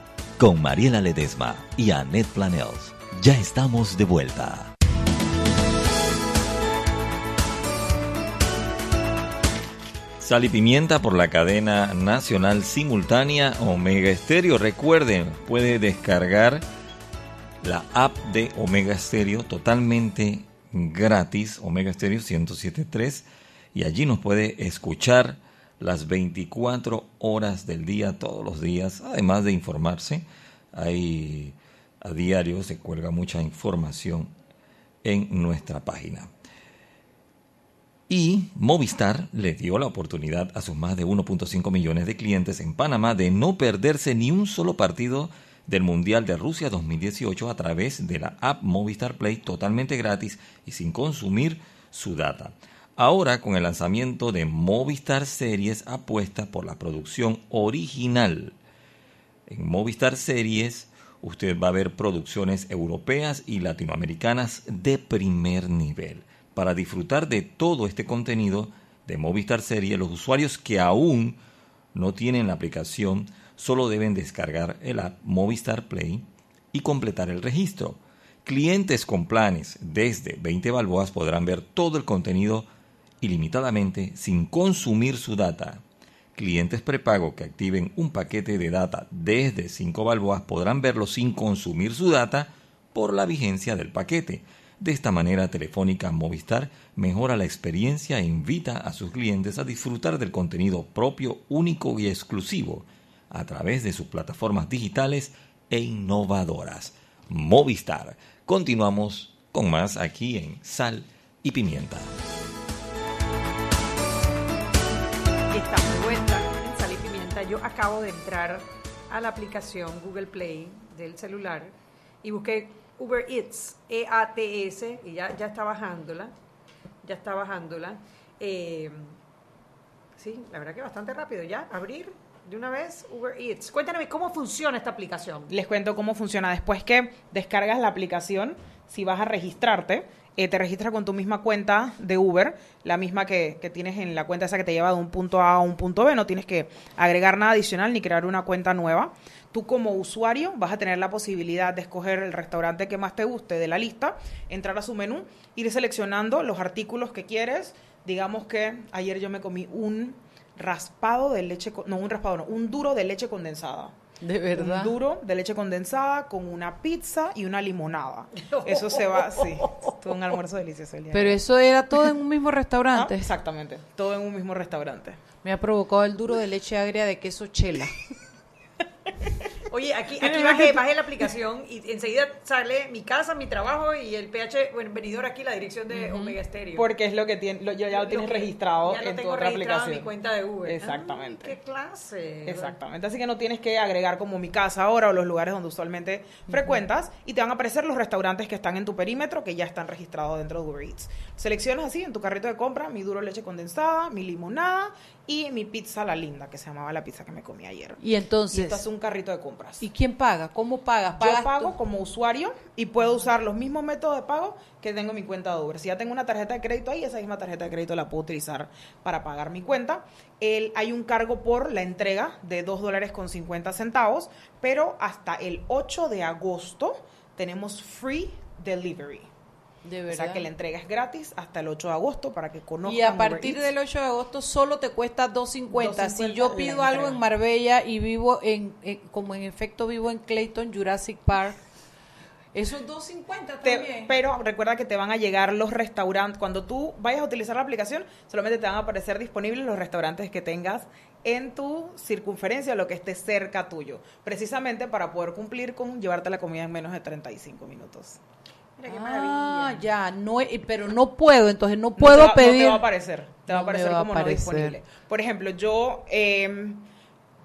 Con Mariela Ledesma y Annette Planels. Ya estamos de vuelta. Sal y Pimienta por la cadena nacional simultánea Omega Estéreo. Recuerden, puede descargar la app de Omega Stereo totalmente gratis, Omega Stereo 1073, y allí nos puede escuchar las 24 horas del día, todos los días, además de informarse. Hay a diario, se cuelga mucha información en nuestra página. Y Movistar le dio la oportunidad a sus más de 1.5 millones de clientes en Panamá de no perderse ni un solo partido del Mundial de Rusia 2018 a través de la app Movistar Play totalmente gratis y sin consumir su data. Ahora con el lanzamiento de Movistar Series apuesta por la producción original. En Movistar Series usted va a ver producciones europeas y latinoamericanas de primer nivel para disfrutar de todo este contenido de Movistar Serie, los usuarios que aún no tienen la aplicación solo deben descargar el app Movistar Play y completar el registro. Clientes con planes desde 20 balboas podrán ver todo el contenido ilimitadamente sin consumir su data. Clientes prepago que activen un paquete de data desde 5 balboas podrán verlo sin consumir su data por la vigencia del paquete. De esta manera, Telefónica Movistar mejora la experiencia e invita a sus clientes a disfrutar del contenido propio, único y exclusivo a través de sus plataformas digitales e innovadoras. Movistar. Continuamos con más aquí en Sal y Pimienta. Estamos de vuelta en Sal y Pimienta. Yo acabo de entrar a la aplicación Google Play del celular y busqué Uber Eats, E-A-T-S, y ya, ya está bajándola, ya está bajándola. Eh, Sí, la verdad que bastante rápido. Ya, abrir de una vez Uber Eats. Cuéntame cómo funciona esta aplicación. Les cuento cómo funciona. Después que descargas la aplicación, si vas a registrarte, eh, te registras con tu misma cuenta de Uber, la misma que, que, tienes en la cuenta esa que te lleva de un punto A a un punto B. No tienes que agregar nada adicional ni crear una cuenta nueva. Tú como usuario vas a tener la posibilidad de escoger el restaurante que más te guste de la lista, entrar a su menú, ir seleccionando los artículos que quieres. Digamos que ayer yo me comí un raspado de leche, no un raspado, no, un duro de leche condensada. De verdad. Un duro de leche condensada con una pizza y una limonada. Eso se va, sí. Fue un almuerzo delicioso el día. Pero eso era todo en un mismo restaurante. Ah, exactamente, todo en un mismo restaurante. Me ha provocado el duro de leche agria de queso chela. Oye, aquí, aquí bajé, bajé, la aplicación y enseguida sale mi casa, mi trabajo y el PH, bueno, venidor aquí, la dirección de Omega Stereo. Porque es lo que tiene, lo, ya lo tienes que, registrado ya lo en tengo tu otra registrado aplicación. en mi cuenta de Uber. Exactamente. Ay, ¡Qué clase! Exactamente. Así que no tienes que agregar como mi casa ahora o los lugares donde usualmente frecuentas y te van a aparecer los restaurantes que están en tu perímetro que ya están registrados dentro de Uber Eats. Seleccionas así en tu carrito de compra mi duro leche condensada, mi limonada y mi pizza la linda, que se llamaba la pizza que me comí ayer. Y entonces. Y esto es un carrito de compras. ¿Y quién paga? ¿Cómo pagas? ¿Pagas Yo pago tú? como usuario y puedo usar los mismos métodos de pago que tengo en mi cuenta de Uber. Si ya tengo una tarjeta de crédito ahí, esa misma tarjeta de crédito la puedo utilizar para pagar mi cuenta. El, hay un cargo por la entrega de 2 dólares con 50 centavos, pero hasta el 8 de agosto tenemos free delivery. De O sea que la entrega es gratis hasta el 8 de agosto para que conozcan. Y a partir del 8 de agosto solo te cuesta 2.50. Si 2.50 yo pido algo en Marbella y vivo en, en- como en efecto vivo en Clayton, Jurassic Park, eso es 2.50 Te- también. pero recuerda que te van a llegar los restaurantes. Cuando tú vayas a utilizar la aplicación, solamente te van a aparecer disponibles los restaurantes que tengas en tu circunferencia, lo que esté cerca tuyo. Precisamente para poder cumplir con llevarte la comida en menos de 35 minutos. Mira qué ah, ya, no, pero no puedo, entonces no No puedo te va- No pedir. te va a aparecer. Te va a aparecer va a como no disponible. Por ejemplo, yo... eh,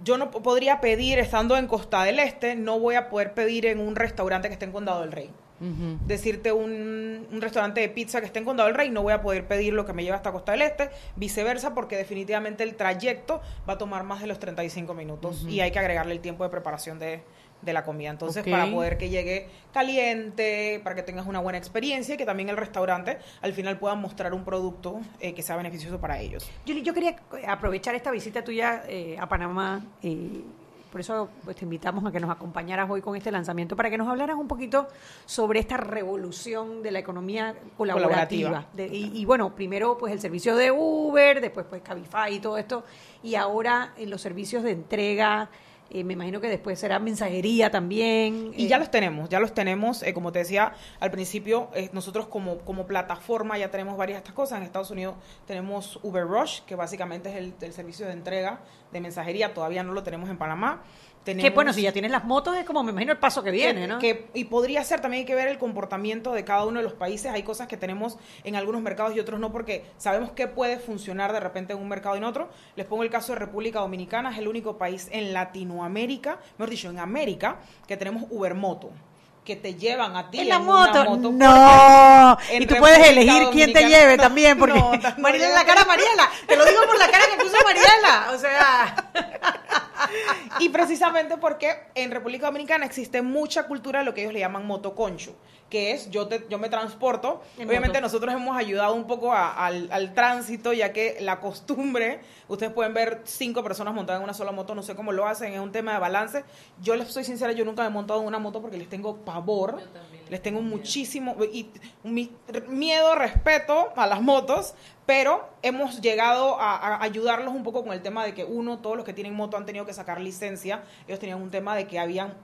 yo no podría pedir, estando en Costa del Este, no voy a poder pedir en un restaurante que esté en Condado del Rey. Decirte un, un restaurante de pizza que esté en Condado del Rey, no voy a poder pedir lo que me lleva hasta Costa del Este, viceversa, porque definitivamente el trayecto va a tomar más de los 35 minutos y hay que agregarle el tiempo de preparación de, de la comida. Entonces, para poder que llegue caliente, para que tengas una buena experiencia y que también el restaurante al final pueda mostrar un producto eh, que sea beneficioso para ellos. Yo, yo quería aprovechar esta visita tuya eh, a Panamá y por eso pues, te invitamos a que nos acompañaras hoy con este lanzamiento para que nos hablaras un poquito sobre esta revolución de la economía colaborativa. Colaborativa. De- y, y, bueno, primero pues el servicio de Uber, después pues Cabify y todo esto, y ahora en los servicios de entrega, eh, me imagino que después será mensajería también. Y eh, ya los tenemos, ya los tenemos. eh, como te decía al principio, eh, nosotros como, como plataforma ya tenemos varias de estas cosas. En Estados Unidos tenemos Uber Rush, que básicamente es el, el servicio de entrega de mensajería. Todavía no lo tenemos en Panamá. Tenemos, Que bueno, si ya tienes las motos es como me imagino el paso que viene, que- ¿no? que- y podría ser, también hay que ver el comportamiento de cada uno de los países. Hay cosas que tenemos en algunos mercados y otros no, porque sabemos que puede funcionar de repente en un mercado y en otro. Les pongo el caso de República Dominicana, es el único país en Latinoamérica, mejor dicho, en América, que tenemos Ubermoto que te llevan a ti En la moto, moto, no. en Y tú puedes elegir quién te lleve No, también, porque no, no Mariela, la cara Mariela, te lo digo por la cara que puso Mariela, o sea, Y precisamente porque en República Dominicana existe mucha cultura de lo que ellos le llaman motoconcho, que es yo te, yo me transporto. En Obviamente moto. nosotros hemos ayudado un poco a- al, al tránsito, ya que la costumbre, ustedes pueden ver cinco personas montadas en una sola moto, no sé cómo lo hacen, es un tema de balance. Yo les soy sincera, yo nunca me he montado en una moto porque les tengo pavor, les tengo muchísimo y, mi- miedo, respeto a las motos, pero hemos llegado a, a ayudarlos un poco con el tema de que uno, todos los que tienen moto han tenido que sacar licencia. Ellos tenían un tema de que habían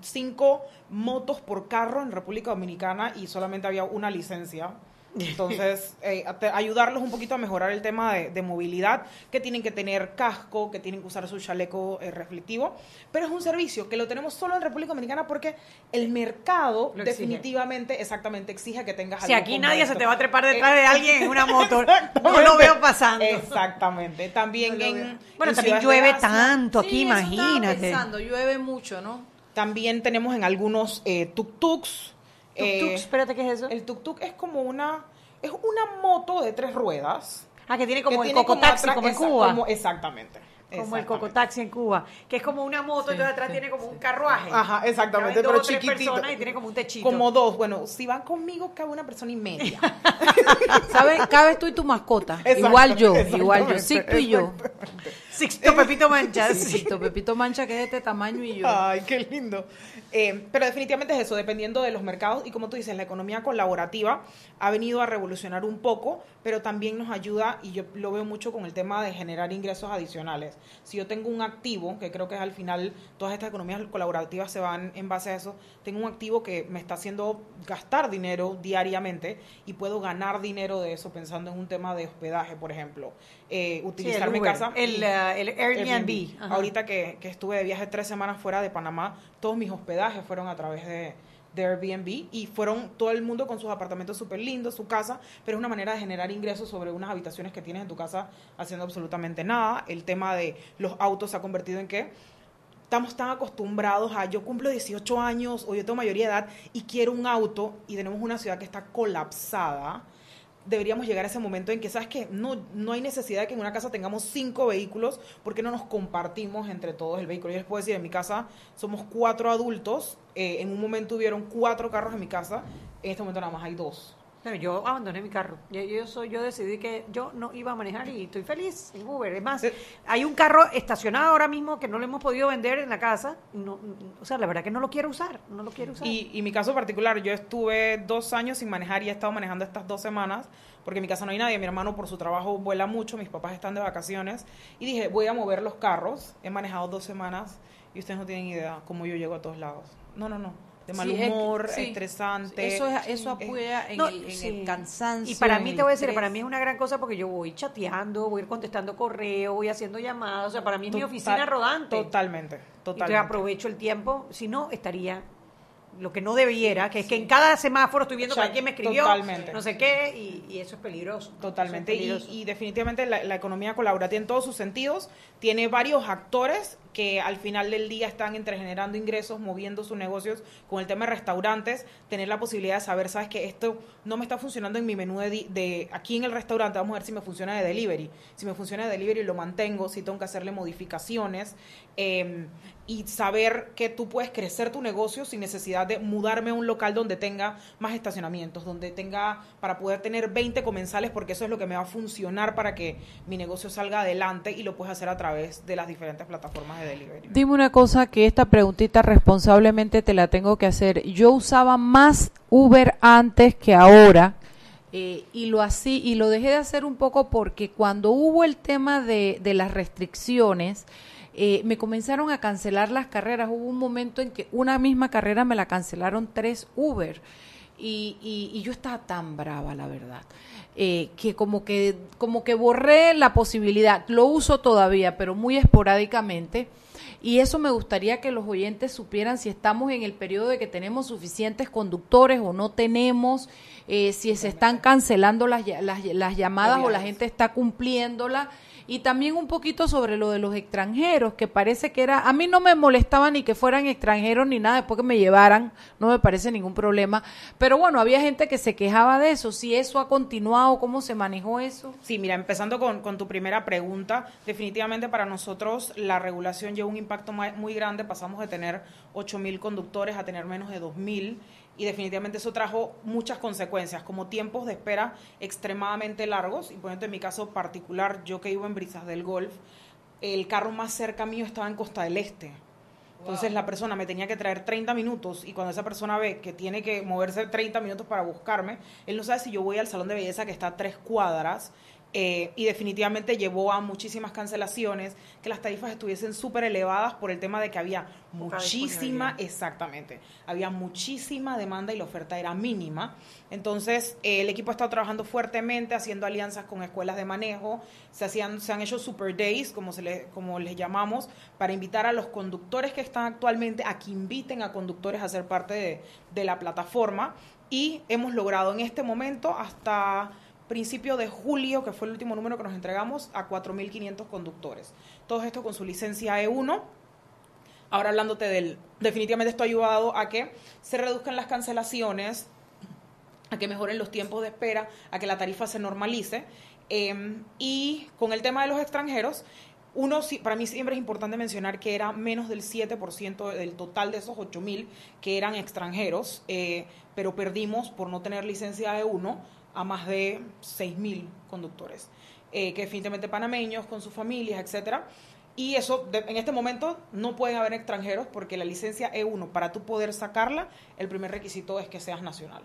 cinco motos por carro en República Dominicana y solamente había una licencia. Entonces, eh, ayudarlos un poquito a mejorar el tema de, de movilidad, que tienen que tener casco, que tienen que usar su chaleco eh, reflectivo, pero es un servicio que lo tenemos solo en República Dominicana porque el mercado Lo exige. definitivamente, exactamente, exige que tengas si algo aquí nadie se te va a trepar detrás de alguien en una moto, no lo veo pasando. Exactamente. También No en. Bueno, en también llueve tanto aquí, Sí, eso imagínate. pensando, llueve mucho, ¿no? También tenemos en algunos eh, tuk-tuks. Tuk-tuk, eh, espérate, ¿qué es eso? el tuk-tuk es como una. Es una moto de tres ruedas. Ah, que tiene como que el cocotaxi, como en Cuba. como- exactamente. Como el cocotaxi en Cuba, que es como una moto, Sí, entonces atrás sí, tiene como un carruaje. Ajá, exactamente, pero chiquitito. personas y tiene como un techito. Como dos. Bueno, si van conmigo, cabe una persona y media. ¿Sabes? Cabes tú y tu mascota. Exacto, igual yo, igual yo. exactamente, Sixto y yo. Sixto Pepito Manchas. Sixto Pepito Mancha, que es de este tamaño, y yo. Ay, qué lindo. Eh, pero definitivamente es eso, dependiendo de los mercados. Y como tú dices, la economía colaborativa ha venido a revolucionar un poco, pero también nos ayuda, y yo lo veo mucho con el tema de generar ingresos adicionales. Si yo tengo un activo, que creo que es al final, todas estas economías colaborativas se van en base a eso, tengo un activo que me está haciendo gastar dinero diariamente y puedo ganar dinero de eso pensando en un tema de hospedaje, por ejemplo. Eh, utilizar mi Uber, casa. el, eh, el Airbnb. Ahorita que, que estuve de viaje tres semanas fuera de Panamá, todos mis hospedajes fueron a través de, de Airbnb y fueron todo el mundo con sus apartamentos súper lindos, su casa, pero es una manera de generar ingresos sobre unas habitaciones que tienes en tu casa haciendo absolutamente nada. El tema de los autos se ha convertido en que estamos tan acostumbrados a yo cumplo 18 años o yo tengo mayoría de edad y quiero un auto y tenemos una ciudad que está colapsada deberíamos llegar a ese momento en que, ¿sabes qué? No, no hay necesidad de que en una casa tengamos cinco vehículos porque no nos compartimos entre todos el vehículo. Yo les puedo decir, en mi casa somos cuatro adultos, eh, en un momento hubieron cuatro carros en mi casa, en este momento nada más hay dos. Pero yo abandoné mi carro. Yo, yo, soy, yo decidí que yo no iba a manejar y estoy feliz en Uber. Es más, Eh. hay un carro estacionado ahora mismo que no lo hemos podido vender en la casa. No, o sea, la verdad que no lo quiero usar. No lo quiero usar. Y, y mi caso particular, yo estuve dos años sin manejar y he estado manejando estas dos semanas porque en mi casa no hay nadie. Mi hermano por su trabajo vuela mucho, mis papás están de vacaciones y dije, voy a mover los carros. He manejado dos semanas y ustedes no tienen idea cómo yo llego a todos lados. No, no, no. De mal Sí, es que- humor, sí. estresante. Eso, es- eso apoya en, No, el, en sí. el cansancio. Y para mí, te voy a decir, para mí es una gran cosa porque yo voy chateando, voy contestando correo, voy haciendo llamadas. O sea, para mí es mi oficina rodante. Totalmente, totalmente. aprovecho el tiempo. Si no, estaría lo que no debiera, que es que en cada semáforo estoy viendo Chat- para quién me escribió, totalmente. no sé qué, y, y eso es peligroso. Totalmente. Y, y definitivamente la, la economía colaborativa en todos sus sentidos tiene varios actores que al final del día están entre generando ingresos, moviendo sus negocios con el tema de restaurantes, tener la posibilidad de saber, sabes que esto no me está funcionando en mi menú de, de aquí en el restaurante, vamos a ver si me funciona de delivery. Si me funciona de delivery lo mantengo, si tengo que hacerle modificaciones eh, y saber que tú puedes crecer tu negocio sin necesidad de mudarme a un local donde tenga más estacionamientos, donde tenga para poder tener 20 comensales, porque eso es lo que me va a funcionar para que mi negocio salga adelante y lo puedes hacer a través de las diferentes plataformas de Dime una cosa que esta preguntita responsablemente te la tengo que hacer. Yo usaba más Uber antes que ahora eh, y lo así y lo dejé de hacer un poco porque cuando hubo el tema de, de las restricciones eh, me comenzaron a cancelar las carreras. Hubo un momento en que una misma carrera me la cancelaron tres Uber y- y yo estaba tan brava, la verdad, eh, que como que como que borré la posibilidad. Lo uso todavía, pero muy esporádicamente. Y eso me gustaría que los oyentes supieran si estamos en el periodo de que tenemos suficientes conductores o no tenemos, eh, si se están cancelando las, ll- las, las llamadas o la gente está cumpliéndola. Y también un poquito sobre lo de los extranjeros, que parece que era, a mí no me molestaba ni que fueran extranjeros ni nada, después que me llevaran, no me parece ningún problema. Pero bueno, había gente que se quejaba de eso, si eso ha continuado, cómo se manejó eso. Sí, mira, empezando con, tu primera pregunta, definitivamente para nosotros la regulación lleva un impacto muy grande, pasamos de tener 8.000 conductores a tener menos de 2.000 y definitivamente eso trajo muchas consecuencias, como tiempos de espera extremadamente largos, y ejemplo en mi caso particular, yo que vivo en Brisas del Golf, el carro más cerca mío estaba en Costa del Este. Entonces la persona me tenía que traer 30 minutos y cuando esa persona ve que tiene que moverse 30 minutos para buscarme, él no sabe si yo voy al salón de belleza que está a tres cuadras eh, y definitivamente llevó a muchísimas cancelaciones, que las tarifas estuviesen súper elevadas por el tema de que había muchísima, exactamente, había muchísima demanda y la oferta era mínima. Entonces eh, el equipo ha estado trabajando fuertemente, haciendo alianzas con escuelas de manejo, se, hacían, se han hecho super days, como, se le, como les llamamos, para invitar a los conductores que están actualmente a que inviten a conductores a ser parte de, de la plataforma y hemos logrado en este momento hasta principio de julio, que fue el último número que nos entregamos, a 4.500 conductores. Todo esto con su licencia E1. Ahora hablándote del, definitivamente esto ha ayudado a que se reduzcan las cancelaciones, a que mejoren los tiempos de espera, a que la tarifa se normalice. Em, y con el tema de los extranjeros, uno, para mí siempre es importante mencionar que era menos del 7% del total de esos 8.000 que eran extranjeros, eh, pero perdimos por no tener licencia de uno a más de 6.000 conductores, eh, que definitivamente panameños con sus familias, etcétera. Y eso, en este momento, no pueden haber extranjeros porque la licencia E1, para tú poder sacarla, el primer requisito es que seas nacional.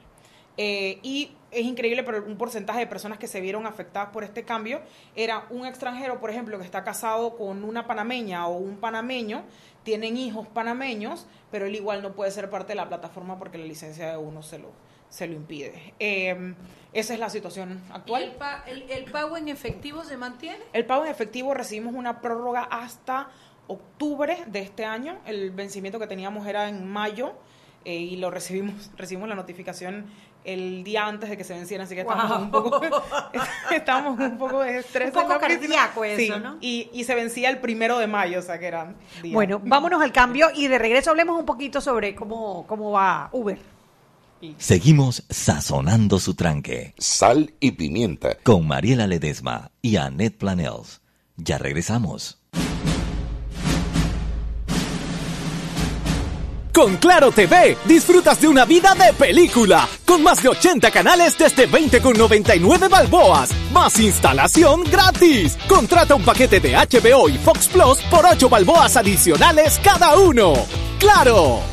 Eh, y es increíble, pero un porcentaje de personas que se vieron afectadas por este cambio era un extranjero, por ejemplo, que está casado con una panameña o un panameño, tienen hijos panameños, pero él igual no puede ser parte de la plataforma porque la licencia de uno se lo, se lo impide. Em, esa es la situación actual. El, el, pago en efectivo se mantiene? El pago en efectivo recibimos una prórroga hasta octubre de este año. El vencimiento que teníamos era en mayo. Eh, y lo recibimos, recibimos la notificación el día antes de que se venciera, así que estábamos un poco, estábamos un poco de estrés. Un poco cardíaco eso, ¿no? Y, y, se vencía el primero de mayo, o sea que eran Bueno, vámonos al cambio y de regreso hablemos un poquito sobre cómo, cómo va Uber. Seguimos sazonando su tranque. Sal y pimienta. Con Mariela Ledesma y Annette Planels. Ya regresamos. Con Claro TV disfrutas de una vida de película, con más de 80 canales desde 20,99 balboas, más instalación gratis. Contrata un paquete de HBO y Fox Plus por 8 balboas adicionales cada uno. ¡Claro!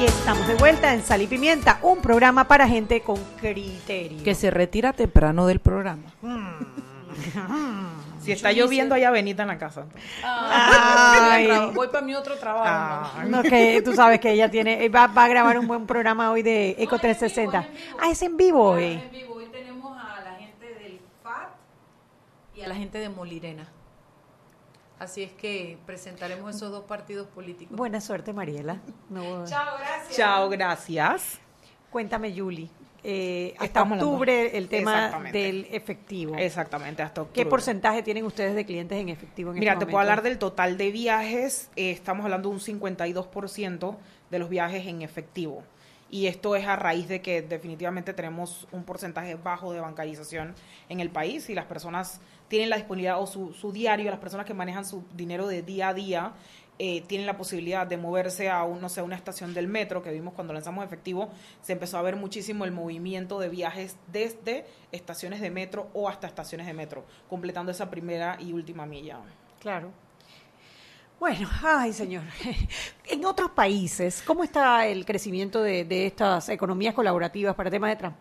Y estamos de vuelta en Sal y Pimienta, un programa para gente con criterio. Que se retira temprano del programa. Si está lloviendo, allá Benita en la casa. voy para mi otro trabajo. No, que tú sabes que ella tiene, va, a grabar un buen programa hoy de Eco 360. ah, es en vivo hoy. en vivo. Hoy tenemos a la gente del FAT y a la gente de Molirena. Así es que presentaremos esos dos partidos políticos. Buena suerte, Mariela. Chao, gracias. Chao, gracias. Cuéntame, Julie. Eh, hasta octubre el tema del efectivo. Exactamente, hasta octubre. ¿Qué porcentaje tienen ustedes de clientes en efectivo en Mira, este te puedo hablar del total de viajes. Eh, estamos hablando de un 52% de los viajes en efectivo. Y esto es a raíz de que definitivamente tenemos un porcentaje bajo de bancarización en el país y las personas tienen la disponibilidad o su, su diario, las personas que manejan su dinero de día a día, eh, tienen la posibilidad de moverse a un, no sé, una estación del metro que vimos cuando lanzamos efectivo, se empezó a ver muchísimo el movimiento de viajes desde estaciones de metro o hasta estaciones de metro, completando esa primera y última milla. Claro. Bueno, ay señor. En otros países, ¿cómo está el crecimiento de, de estas economías colaborativas para temas de transporte?